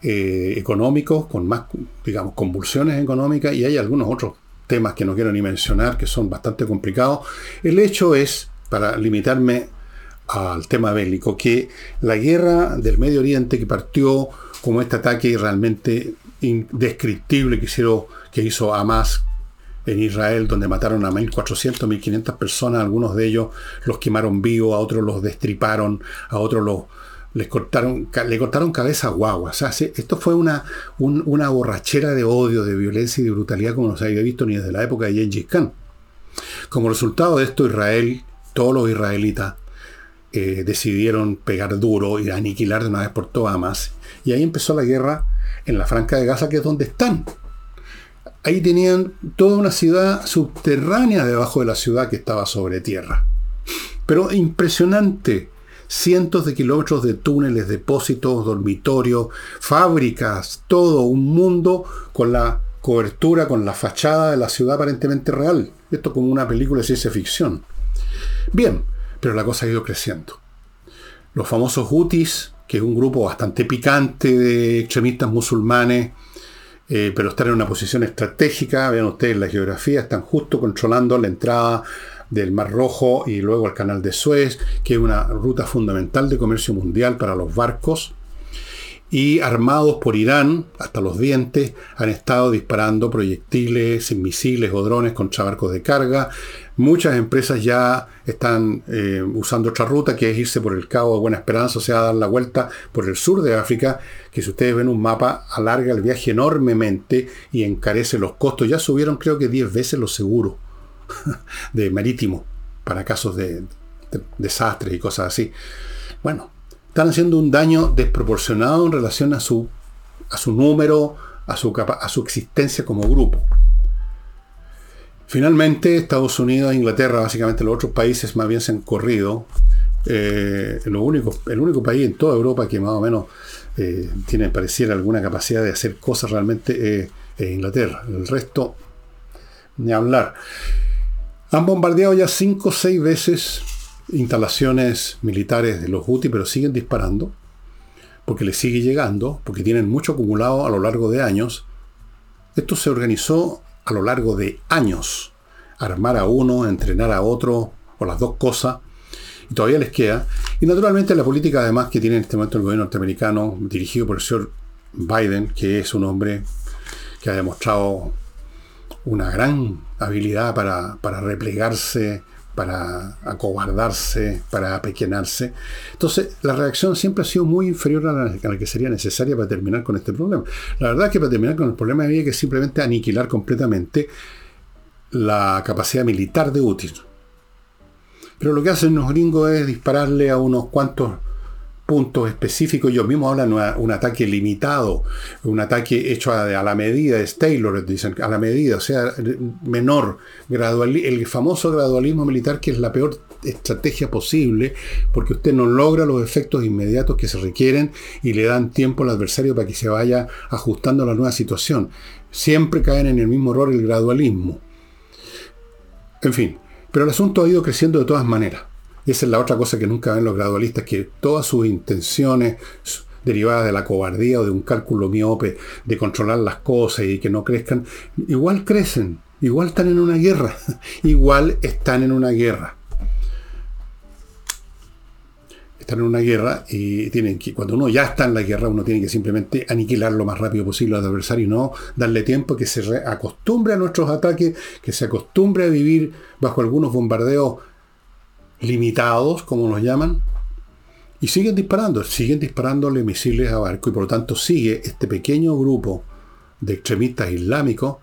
eh, económicos, con más, digamos, convulsiones económicas, y hay algunos otros temas que no quiero ni mencionar, que son bastante complicados. El hecho es, para limitarme al tema bélico, que la guerra del Medio Oriente que partió como este ataque realmente indescriptible que, hicieron, que hizo Hamas en Israel, donde mataron a 1.400, 1.500 personas, algunos de ellos los quemaron vivos, a otros los destriparon, a otros los, les cortaron, le cortaron cabeza a guagua. O sea, esto fue una, una borrachera de odio, de violencia y de brutalidad como no se había visto ni desde la época de Gengis Khan. Como resultado de esto, Israel, todos los israelitas, eh, decidieron pegar duro y aniquilar de una vez por todas. Y ahí empezó la guerra en la Franca de Gaza, que es donde están. Ahí tenían toda una ciudad subterránea debajo de la ciudad que estaba sobre tierra. Pero impresionante. Cientos de kilómetros de túneles, depósitos, dormitorios, fábricas, todo un mundo con la cobertura, con la fachada de la ciudad aparentemente real. Esto como una película de ciencia ficción. Bien, pero la cosa ha ido creciendo. Los famosos Houthis, que es un grupo bastante picante de extremistas musulmanes, eh, pero están en una posición estratégica, vean ustedes la geografía, están justo controlando la entrada del Mar Rojo y luego el Canal de Suez, que es una ruta fundamental de comercio mundial para los barcos y armados por Irán hasta los dientes han estado disparando proyectiles, misiles o drones contra barcos de carga. Muchas empresas ya están eh, usando otra ruta que es irse por el Cabo de Buena Esperanza, o sea, dar la vuelta por el sur de África, que si ustedes ven un mapa alarga el viaje enormemente y encarece los costos. Ya subieron creo que 10 veces los seguros de marítimo para casos de, de desastres y cosas así. Bueno, están haciendo un daño desproporcionado en relación a su, a su número, a su, a su existencia como grupo. Finalmente, Estados Unidos e Inglaterra, básicamente los otros países más bien se han corrido. Eh, lo único, el único país en toda Europa que más o menos eh, tiene, pareciera, alguna capacidad de hacer cosas realmente es Inglaterra. El resto, ni hablar. Han bombardeado ya cinco o seis veces instalaciones militares de los Houthi, pero siguen disparando, porque les sigue llegando, porque tienen mucho acumulado a lo largo de años. Esto se organizó a lo largo de años. Armar a uno, entrenar a otro, o las dos cosas, y todavía les queda. Y naturalmente la política además que tiene en este momento el gobierno norteamericano, dirigido por el señor Biden, que es un hombre que ha demostrado una gran habilidad para, para replegarse para acobardarse, para apequenarse. Entonces, la reacción siempre ha sido muy inferior a la, que sería necesaria para terminar con este problema. La verdad es que para terminar con el problema había que simplemente aniquilar completamente la capacidad militar de útil. Pero lo que hacen los gringos es dispararle a unos cuantos puntos específicos. Ellos mismos hablan de un ataque limitado, un ataque hecho a, la medida, es Taylor, dicen, a la medida, o sea, menor, gradual, el famoso gradualismo militar que es la peor estrategia posible porque usted no logra los efectos inmediatos que se requieren y le dan tiempo al adversario para que se vaya ajustando a la nueva situación. Siempre caen en el mismo error el gradualismo. En fin, pero el asunto ha ido creciendo de todas maneras. Esa es la otra cosa que nunca ven los gradualistas, que todas sus intenciones derivadas de la cobardía o de un cálculo miope de controlar las cosas y que no crezcan, igual crecen, igual están en una guerra, igual están en una guerra. Están en una guerra y tienen que, cuando uno ya está en la guerra, uno tiene que simplemente aniquilar lo más rápido posible al adversario y no darle tiempo que se acostumbre a nuestros ataques, que se acostumbre a vivir bajo algunos bombardeos limitados, como los llaman, y siguen disparando, siguen disparándole misiles a barco y por lo tanto sigue este pequeño grupo de extremistas islámicos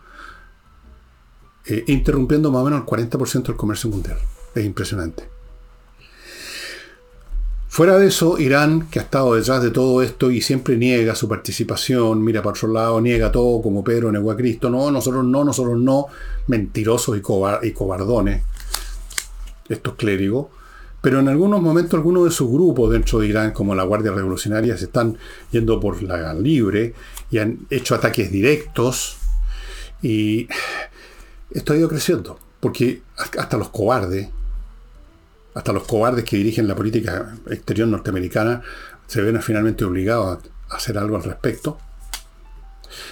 eh, interrumpiendo más o menos el 40% del comercio mundial. Es impresionante. Fuera de eso, Irán, que ha estado detrás de todo esto y siempre niega su participación, mira para otro lado, niega todo como Pedro negó a Cristo, no, nosotros no, nosotros no, mentirosos y, y cobardones, estos clérigos, pero en algunos momentos algunos de sus grupos dentro de Irán, como la Guardia Revolucionaria, se están yendo por la libre y han hecho ataques directos y esto ha ido creciendo, porque hasta los cobardes, hasta los cobardes que dirigen la política exterior norteamericana, se ven finalmente obligados a hacer algo al respecto.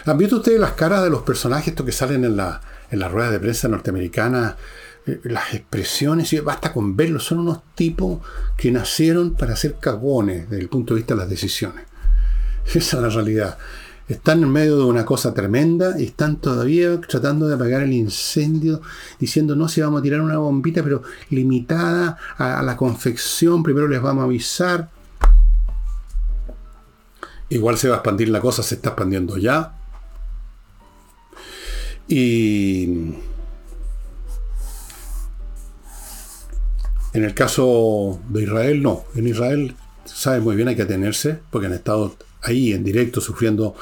¿Han visto ustedes las caras de los personajes estos que salen en la, en las ruedas de prensa norteamericana eh, las expresiones, y basta con verlos, son unos tipos que nacieron para ser cagones desde el punto de vista de las decisiones. Esa es la realidad. Están en medio de una cosa tremenda y están todavía tratando de apagar el incendio, diciendo no si vamos a tirar una bombita, pero limitada a, a la confección, primero les vamos a avisar. Igual se va a expandir la cosa, se está expandiendo ya. Y En el caso de Israel, no. En Israel sabe muy bien hay que atenerse, porque han estado ahí en directo sufriendo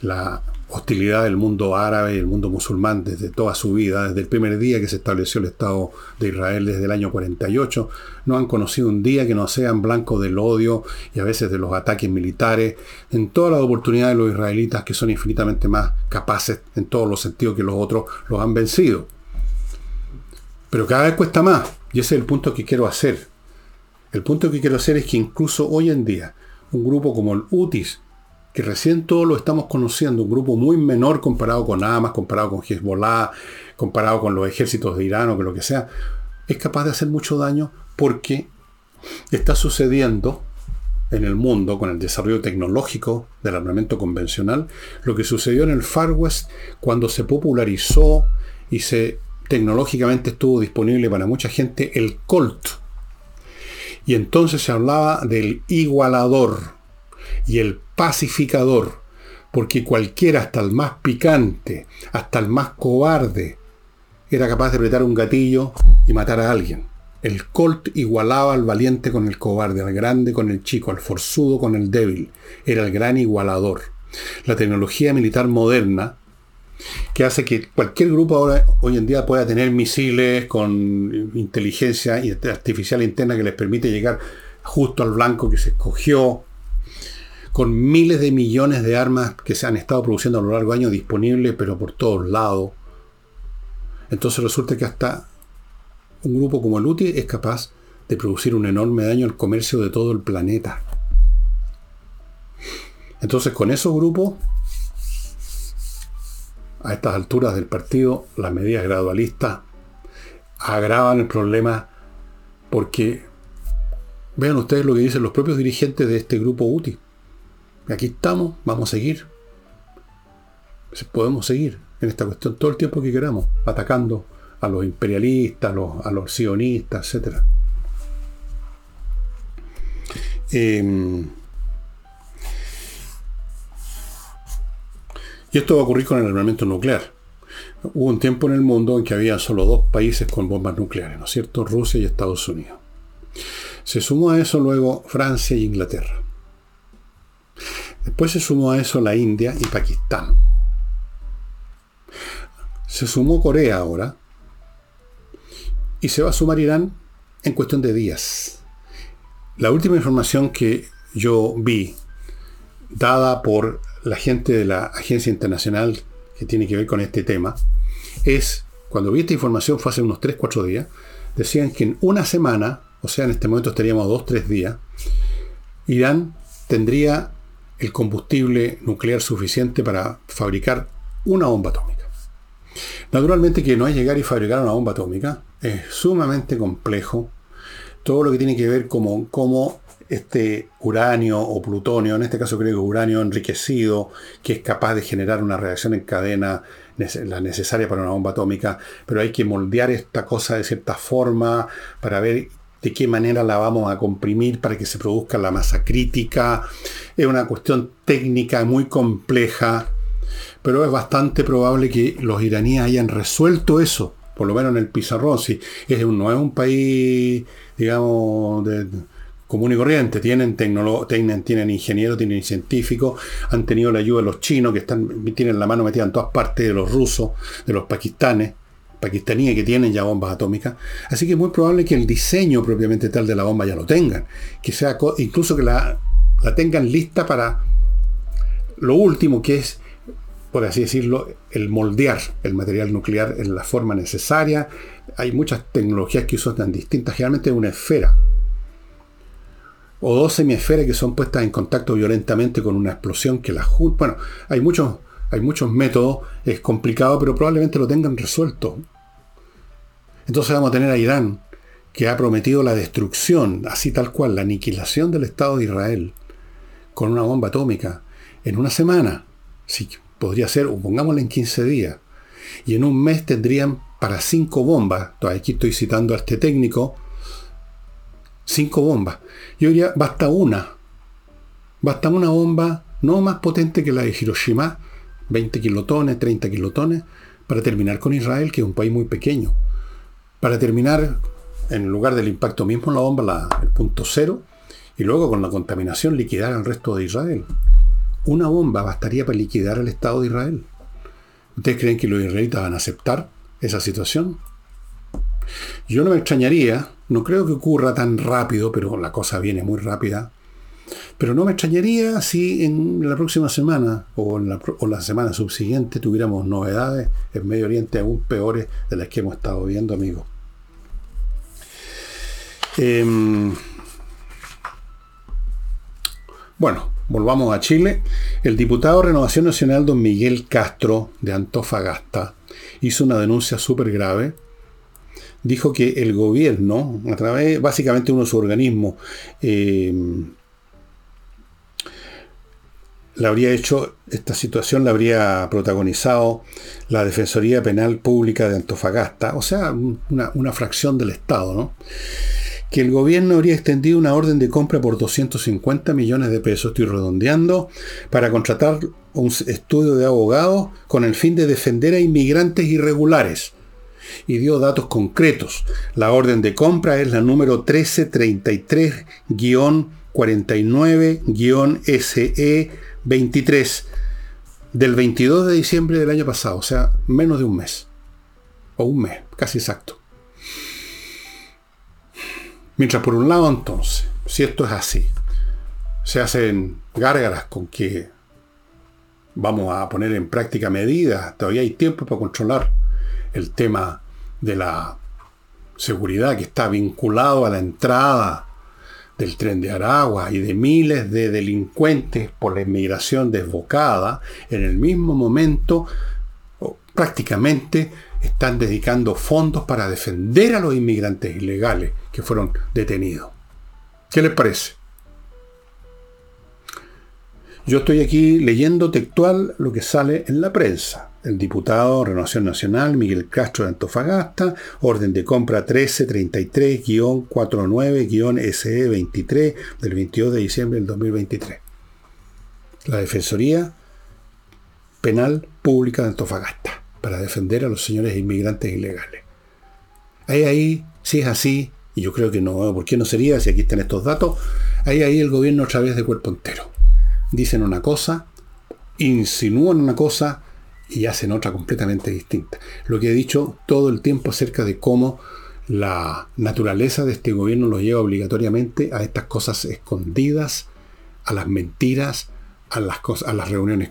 la hostilidad del mundo árabe y el mundo musulmán desde toda su vida, desde el primer día que se estableció el Estado de Israel desde el año 48. No han conocido un día que no sean blanco del odio y a veces de los ataques militares, en todas las oportunidades de los israelitas que son infinitamente más capaces en todos los sentidos que los otros los han vencido. Pero cada vez cuesta más. Y ese es el punto que quiero hacer. El punto que quiero hacer es que incluso hoy en día, un grupo como el UTIS, que recién todos lo estamos conociendo, un grupo muy menor comparado con Hamas, comparado con Hezbollah, comparado con los ejércitos de Irán o con lo que sea, es capaz de hacer mucho daño porque está sucediendo en el mundo con el desarrollo tecnológico del armamento convencional, lo que sucedió en el Far West cuando se popularizó y se tecnológicamente estuvo disponible para mucha gente el Colt. Y entonces se hablaba del igualador y el pacificador, porque cualquiera, hasta el más picante, hasta el más cobarde, era capaz de apretar un gatillo y matar a alguien. El Colt igualaba al valiente con el cobarde, al grande con el chico, al forzudo con el débil. Era el gran igualador. La tecnología militar moderna, que hace que cualquier grupo ahora, hoy en día pueda tener misiles con inteligencia artificial interna que les permite llegar justo al blanco que se escogió, con miles de millones de armas que se han estado produciendo a lo largo de años disponibles, pero por todos lados. Entonces resulta que hasta un grupo como el UTI es capaz de producir un enorme daño al comercio de todo el planeta. Entonces con esos grupos, a estas alturas del partido, las medidas gradualistas agravan el problema porque vean ustedes lo que dicen los propios dirigentes de este grupo UTI. Aquí estamos, vamos a seguir. Podemos seguir en esta cuestión todo el tiempo que queramos, atacando a los imperialistas, a los, sionistas, etc. y esto va a ocurrir con el armamento nuclear. Hubo un tiempo en el mundo en que había solo dos países con bombas nucleares, ¿no es cierto? Rusia y Estados Unidos. Se sumó a eso luego Francia e Inglaterra. Después se sumó a eso la India y Pakistán. Se sumó Corea ahora, y se va a sumar Irán en cuestión de días. La última información que yo vi, dada por la gente de la agencia internacional que tiene que ver con este tema, es, cuando vi esta información fue hace unos 3-4 días, decían que en una semana, o sea, en este momento estaríamos 2-3 días, Irán tendría el combustible nuclear suficiente para fabricar una bomba atómica. Naturalmente que no es llegar y fabricar una bomba atómica, es sumamente complejo. Todo lo que tiene que ver como cómo este uranio o plutonio, en este caso creo que uranio enriquecido, que es capaz de generar una reacción en cadena, la necesaria para una bomba atómica, pero hay que moldear esta cosa de cierta forma para ver de qué manera la vamos a comprimir para que se produzca la masa crítica. Es una cuestión técnica muy compleja, pero es bastante probable que los iraníes hayan resuelto eso por lo menos en el pizarrón, si es un, no es un país, digamos, de, común y corriente, tienen, tienen, tienen ingenieros, tienen científicos, han tenido la ayuda de los chinos, que están, tienen la mano metida en todas partes, de los rusos, de los pakistanes, pakistaníes que tienen ya bombas atómicas. Así que es muy probable que el diseño propiamente tal de la bomba ya lo tengan, que sea incluso que la, la tengan lista para lo último que es por así decirlo, el moldear el material nuclear en la forma necesaria. Hay muchas tecnologías que usan distintas, generalmente una esfera. O dos semiesferas que son puestas en contacto violentamente con una explosión que la Bueno, hay muchos, hay muchos métodos, es complicado, pero probablemente lo tengan resuelto. Entonces vamos a tener a Irán, que ha prometido la destrucción, así tal cual, la aniquilación del Estado de Israel, con una bomba atómica, en una semana. Sí, podría ser, pongámoslo en 15 días, y en un mes tendrían para cinco bombas, aquí estoy citando a este técnico, cinco bombas. Yo diría, basta una, basta una bomba no más potente que la de Hiroshima, 20 kilotones, 30 kilotones, para terminar con Israel, que es un país muy pequeño. Para terminar, en lugar del impacto mismo la bomba, la, el punto cero, y luego con la contaminación liquidar al resto de Israel. Una bomba bastaría para liquidar al Estado de Israel. ¿Ustedes creen que los israelitas van a aceptar esa situación? Yo no me extrañaría, no creo que ocurra tan rápido, pero la cosa viene muy rápida. Pero no me extrañaría si en la próxima semana o en la, semana subsiguiente tuviéramos novedades en Medio Oriente aún peores de las que hemos estado viendo, amigos. Eh, bueno, volvamos a Chile. El diputado de Renovación Nacional, don Miguel Castro, de Antofagasta, hizo una denuncia súper grave. Dijo que el gobierno, a través, básicamente uno de sus organismos, eh, la habría hecho, esta situación la habría protagonizado la Defensoría Penal Pública de Antofagasta, o sea, una, una fracción del Estado, ¿no? que el gobierno habría extendido una orden de compra por 250 millones de pesos, estoy redondeando, para contratar un estudio de abogados con el fin de defender a inmigrantes irregulares. Y dio datos concretos. La orden de compra es la número 1333-49-SE23 del 22 de diciembre del año pasado, o sea, menos de un mes. O un mes, casi exacto. Mientras por un lado entonces, si esto es así, se hacen gárgaras con que vamos a poner en práctica medidas, todavía hay tiempo para controlar el tema de la seguridad que está vinculado a la entrada del tren de Aragua y de miles de delincuentes por la inmigración desbocada, en el mismo momento prácticamente están dedicando fondos para defender a los inmigrantes ilegales que fueron detenidos. ¿Qué les parece? Yo estoy aquí leyendo textual lo que sale en la prensa. El diputado Renovación Nacional, Miguel Castro de Antofagasta, orden de compra 1333-49-SE23 del 22 de diciembre del 2023. La Defensoría Penal Pública de Antofagasta para defender a los señores inmigrantes ilegales. Hay ahí, si es así, y yo creo que no, ¿por qué no sería si aquí están estos datos? Hay ahí el gobierno otra vez de cuerpo entero. Dicen una cosa, insinúan una cosa y hacen otra completamente distinta. Lo que he dicho todo el tiempo acerca de cómo la naturaleza de este gobierno los lleva obligatoriamente a estas cosas escondidas, a las mentiras, a las, cosas, a las reuniones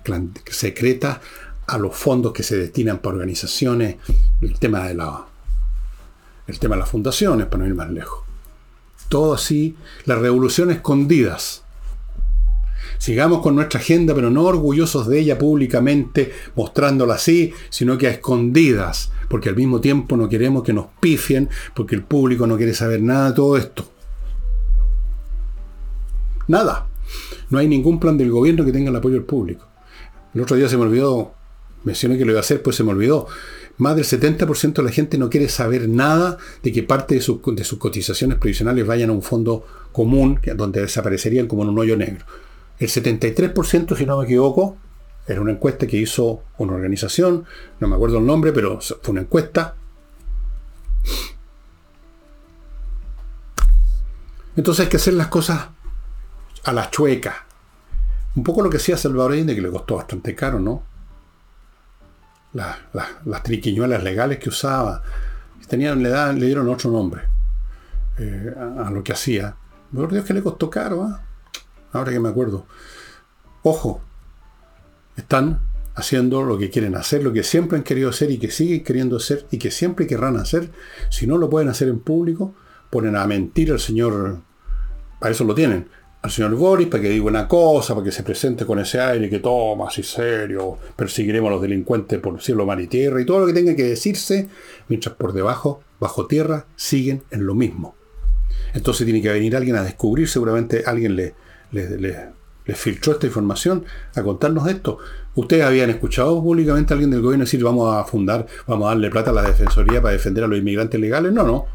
secretas, a los fondos que se destinan para organizaciones, el tema de la, el tema de las fundaciones, para no ir más lejos. Todo así, las revoluciones escondidas. Sigamos con nuestra agenda, pero no orgullosos de ella públicamente, mostrándola así, sino que a escondidas, porque al mismo tiempo no queremos que nos pifien, porque el público no quiere saber nada de todo esto. Nada. No hay ningún plan del gobierno que tenga el apoyo del público. El otro día se me olvidó mencioné que lo iba a hacer, pues se me olvidó. Más del 70% de la gente no quiere saber nada de que parte de, sus cotizaciones previsionales vayan a un fondo común, donde desaparecerían como en un hoyo negro. El 73%, si no me equivoco, era una encuesta que hizo una organización, no me acuerdo el nombre, pero fue una encuesta. Entonces hay que hacer las cosas a la chueca. Un poco lo que hacía Salvador Allende, que le costó bastante caro, ¿no? las triquiñuelas legales que usaba. Tenían, le, dieron otro nombre eh, a, lo que hacía. Por Dios que le costó caro, ¿ah? Ahora que me acuerdo. Ojo, están haciendo lo que quieren hacer, lo que siempre han querido hacer y que siguen queriendo hacer y que siempre querrán hacer. Si no lo pueden hacer en público, ponen a mentir al señor, para eso lo tienen, al señor Boris para que diga una cosa, para que se presente con ese aire que toma así serio, perseguiremos a los delincuentes por cielo, mar y tierra, y todo lo que tenga que decirse, mientras por debajo, bajo tierra, siguen en lo mismo. Entonces tiene que venir alguien a descubrir, seguramente alguien le, le, filtró esta información a contarnos esto. ¿Ustedes habían escuchado públicamente a alguien del gobierno decir vamos a fundar, vamos a darle plata a la Defensoría para defender a los inmigrantes legales? No, no.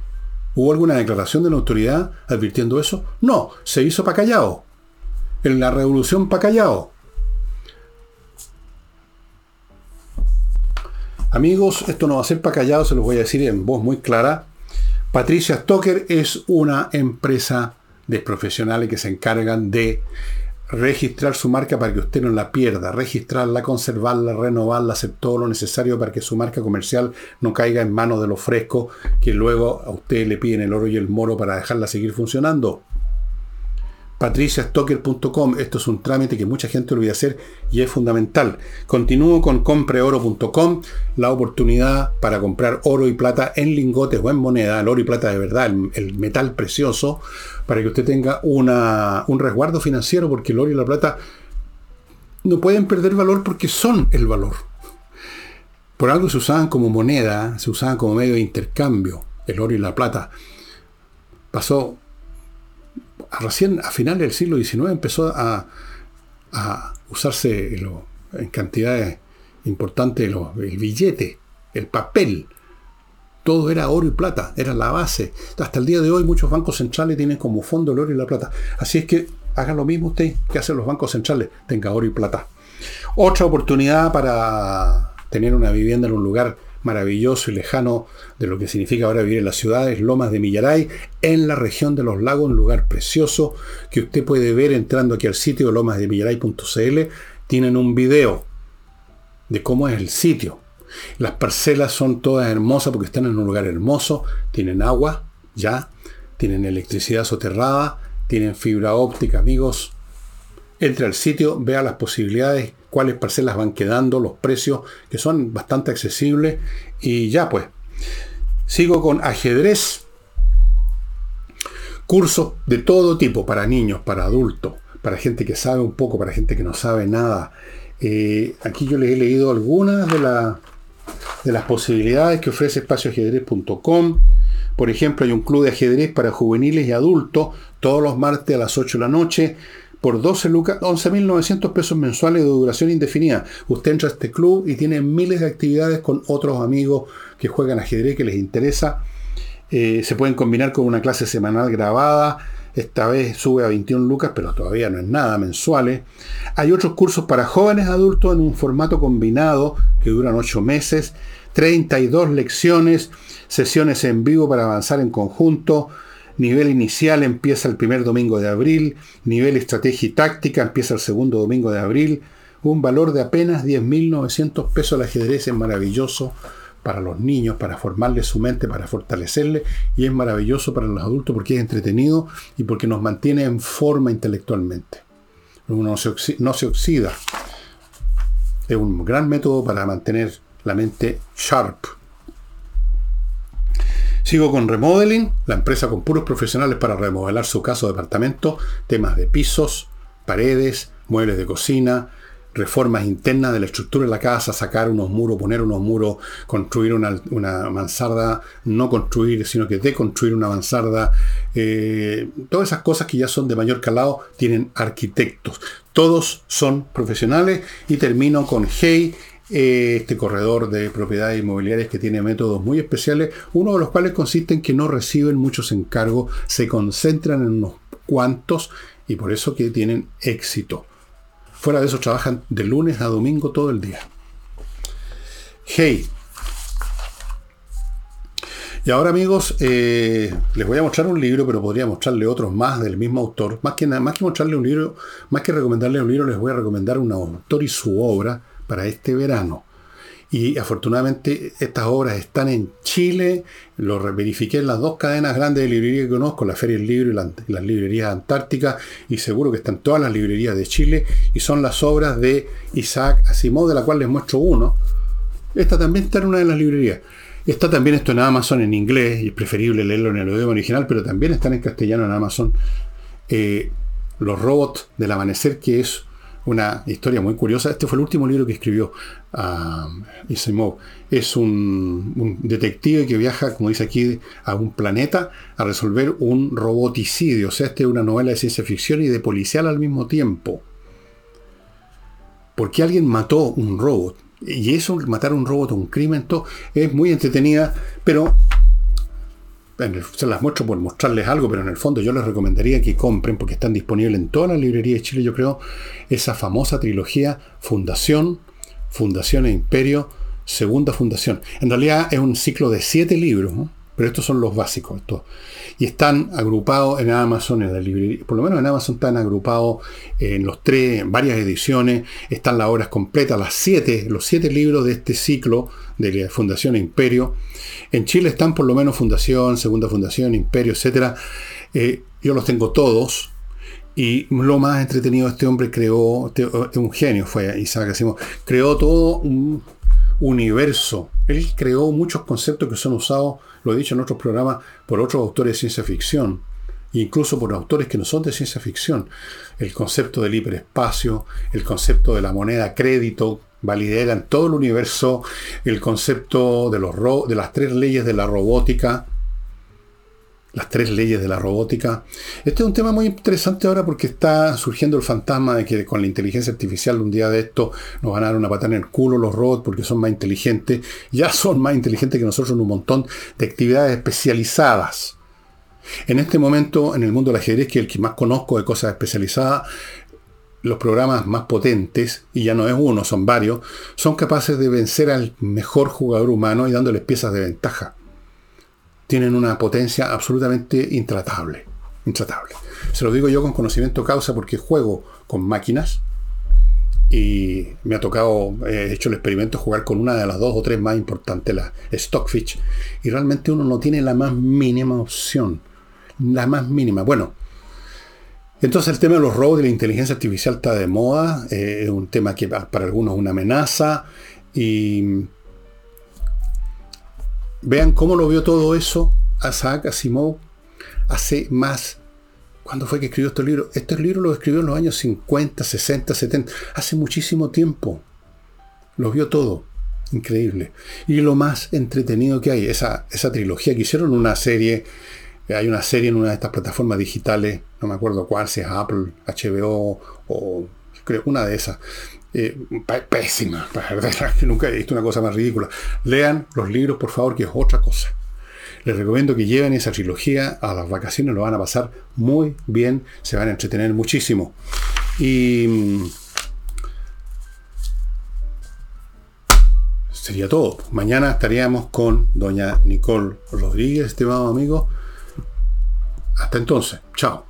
¿Hubo alguna declaración de la autoridad advirtiendo eso? No, se hizo para callado. En la revolución para callado. Amigos, esto no va a ser para callado, se los voy a decir en voz muy clara. Patricia Stoker es una empresa de profesionales que se encargan de registrar su marca para que usted no la pierda, registrarla, conservarla, renovarla, hacer todo lo necesario para que su marca comercial no caiga en manos de los frescos que luego a usted le piden el oro y el moro para dejarla seguir funcionando. patriciastocker.com. Esto es un trámite que mucha gente olvida hacer y es fundamental. Continúo con compreoro.com, la oportunidad para comprar oro y plata en lingotes o en moneda, el oro y plata de verdad, el, metal precioso, para que usted tenga una, un resguardo financiero, porque el oro y la plata no pueden perder valor porque son el valor. Por algo se usaban como moneda, se usaban como medio de intercambio, el oro y la plata. Pasó recién a finales del siglo XIX empezó a, usarse en cantidades importantes el billete, el papel. Todo era oro y plata, era la base. Hasta el día de hoy muchos bancos centrales tienen como fondo el oro y la plata. Así es que haga lo mismo usted que hacen los bancos centrales, tenga oro y plata. Otra oportunidad para tener una vivienda en un lugar maravilloso y lejano de lo que significa ahora vivir en las ciudades, Lomas de Millaray, en la región de los lagos, un lugar precioso que usted puede ver entrando aquí al sitio lomasdemillaray.cl. Tienen un video de cómo es el sitio. Las parcelas son todas hermosas porque están en un lugar hermoso, tienen agua, ya, tienen electricidad soterrada, tienen fibra óptica, amigos. Entre al sitio, vea las posibilidades cuáles parcelas van quedando, los precios, que son bastante accesibles. Y ya pues. Sigo con ajedrez. Cursos de todo tipo, para niños, para adultos, para gente que sabe un poco, para gente que no sabe nada. Eh, aquí yo les he leído algunas de, de las posibilidades que ofrece espacioajedrez.com. Por ejemplo, hay un club de ajedrez para juveniles y adultos todos los martes a las 8 de la noche por 12 lucas, 11.900 pesos mensuales de duración indefinida. Usted entra a este club y tiene miles de actividades con otros amigos que juegan ajedrez que les interesa. Eh, se pueden combinar con una clase semanal grabada. Esta vez sube a 21 lucas, pero todavía no es nada, mensuales. Hay otros cursos para jóvenes adultos en un formato combinado que duran 8 meses. 32 lecciones, sesiones en vivo para avanzar en conjunto, Nivel inicial empieza el primer domingo de abril. Nivel estrategia y táctica empieza el segundo domingo de abril. Un valor de apenas 10.900 pesos. El ajedrez es maravilloso para los niños, para formarles su mente, para fortalecerle. Y es maravilloso para los adultos porque es entretenido y porque nos mantiene en forma intelectualmente. Uno no se oxida. Es un gran método para mantener la mente sharp. Sigo con Remodeling, la empresa con puros profesionales para remodelar su casa o departamento, temas de pisos, paredes, muebles de cocina, reformas internas de la estructura de la casa, sacar unos muros, poner unos muros, construir una, mansarda, no construir, sino que deconstruir una mansarda. Eh, todas esas cosas que ya son de mayor calado tienen arquitectos. Todos son profesionales y termino con Hey este corredor de propiedades inmobiliarias que tiene métodos muy especiales, uno de los cuales consiste en que no reciben muchos encargos, se concentran en unos cuantos y por eso que tienen éxito. Fuera de eso trabajan de lunes a domingo todo el día. Hey. Y ahora amigos, eh, les voy a mostrar un libro, pero podría mostrarle otros más del mismo autor. Más que, más que mostrarle un libro, más que recomendarle un libro, les voy a recomendar un autor y su obra para este verano. Y afortunadamente estas obras están en Chile, lo verifiqué en las dos cadenas grandes de librería que conozco, la Feria del Libro y, las librerías antárticas, y seguro que están todas las librerías de Chile, y son las obras de Isaac Asimov, de la cual les muestro uno. Esta también está en una de las librerías. Está también esto en Amazon en inglés, y es preferible leerlo en el idioma original, pero también están en castellano en Amazon. Eh, los robots del amanecer, que es una historia muy curiosa. Este fue el último libro que escribió Isimov. Es un, detective que viaja, como dice aquí, a un planeta a resolver un roboticidio. O sea, esta es una novela de ciencia ficción y de policial al mismo tiempo. Porque alguien mató un robot. Y eso, matar un robot, un crimen, todo, es muy entretenida, pero se las muestro por mostrarles algo, pero en el fondo yo les recomendaría que compren, porque están disponibles en todas las librerías de Chile, yo creo, esa famosa trilogía Fundación, Fundación e Imperio, Segunda Fundación. En realidad es un ciclo de siete libros, pero estos son los básicos. Y están agrupados en Amazon, en la librería, por lo menos en Amazon están agrupados en los tres, en varias ediciones, están las obras completas, las siete, los siete libros de este ciclo de la Fundación Imperio. En Chile están por lo menos Fundación, Segunda Fundación, Imperio, etc. Eh, yo los tengo todos. Y lo más entretenido, este hombre creó, un genio fue Isaac Asimov, creó todo un universo. Él creó muchos conceptos que son usados, lo he dicho en otros programas, por otros autores de ciencia ficción, incluso por autores que no son de ciencia ficción. El concepto del hiperespacio, el concepto de la moneda crédito, validera en todo el universo, el concepto de, los de las tres leyes de la robótica, las tres leyes de la robótica. Este es un tema muy interesante ahora porque está surgiendo el fantasma de que con la inteligencia artificial un día de esto nos van a dar una patada en el culo los robots porque son más inteligentes. Ya son más inteligentes que nosotros en un montón de actividades especializadas. En este momento, en el mundo del ajedrez, que es el que más conozco de cosas especializadas, los programas más potentes, y ya no es uno, son varios, son capaces de vencer al mejor jugador humano y dándoles piezas de ventaja tienen una potencia absolutamente intratable. Intratable. Se lo digo yo con conocimiento causa porque juego con máquinas y me ha tocado, he hecho el experimento, jugar con una de las dos o tres más importantes, la Stockfish, y realmente uno no tiene la más mínima opción. La más mínima. Bueno, entonces el tema de los robos de la inteligencia artificial está de moda, eh, es un tema que para algunos es una amenaza y Vean cómo lo vio todo eso Isaac Asimov hace más. ¿Cuándo fue que escribió este libro? Este libro lo escribió en los años 50, 60, 70, hace muchísimo tiempo. Lo vio todo. Increíble. Y lo más entretenido que hay, esa, esa trilogía que hicieron una serie, hay una serie en una de estas plataformas digitales, no me acuerdo cuál, si es Apple, HBO o creo una de esas, eh, pésima, nunca he visto una cosa más ridícula. Lean los libros, por favor, que es otra cosa. Les recomiendo que lleven esa trilogía a las vacaciones, lo van a pasar muy bien, se van a entretener muchísimo. Y mm, sería todo. Mañana estaríamos con doña Nicole Rodríguez, estimado amigo. Hasta entonces, chao.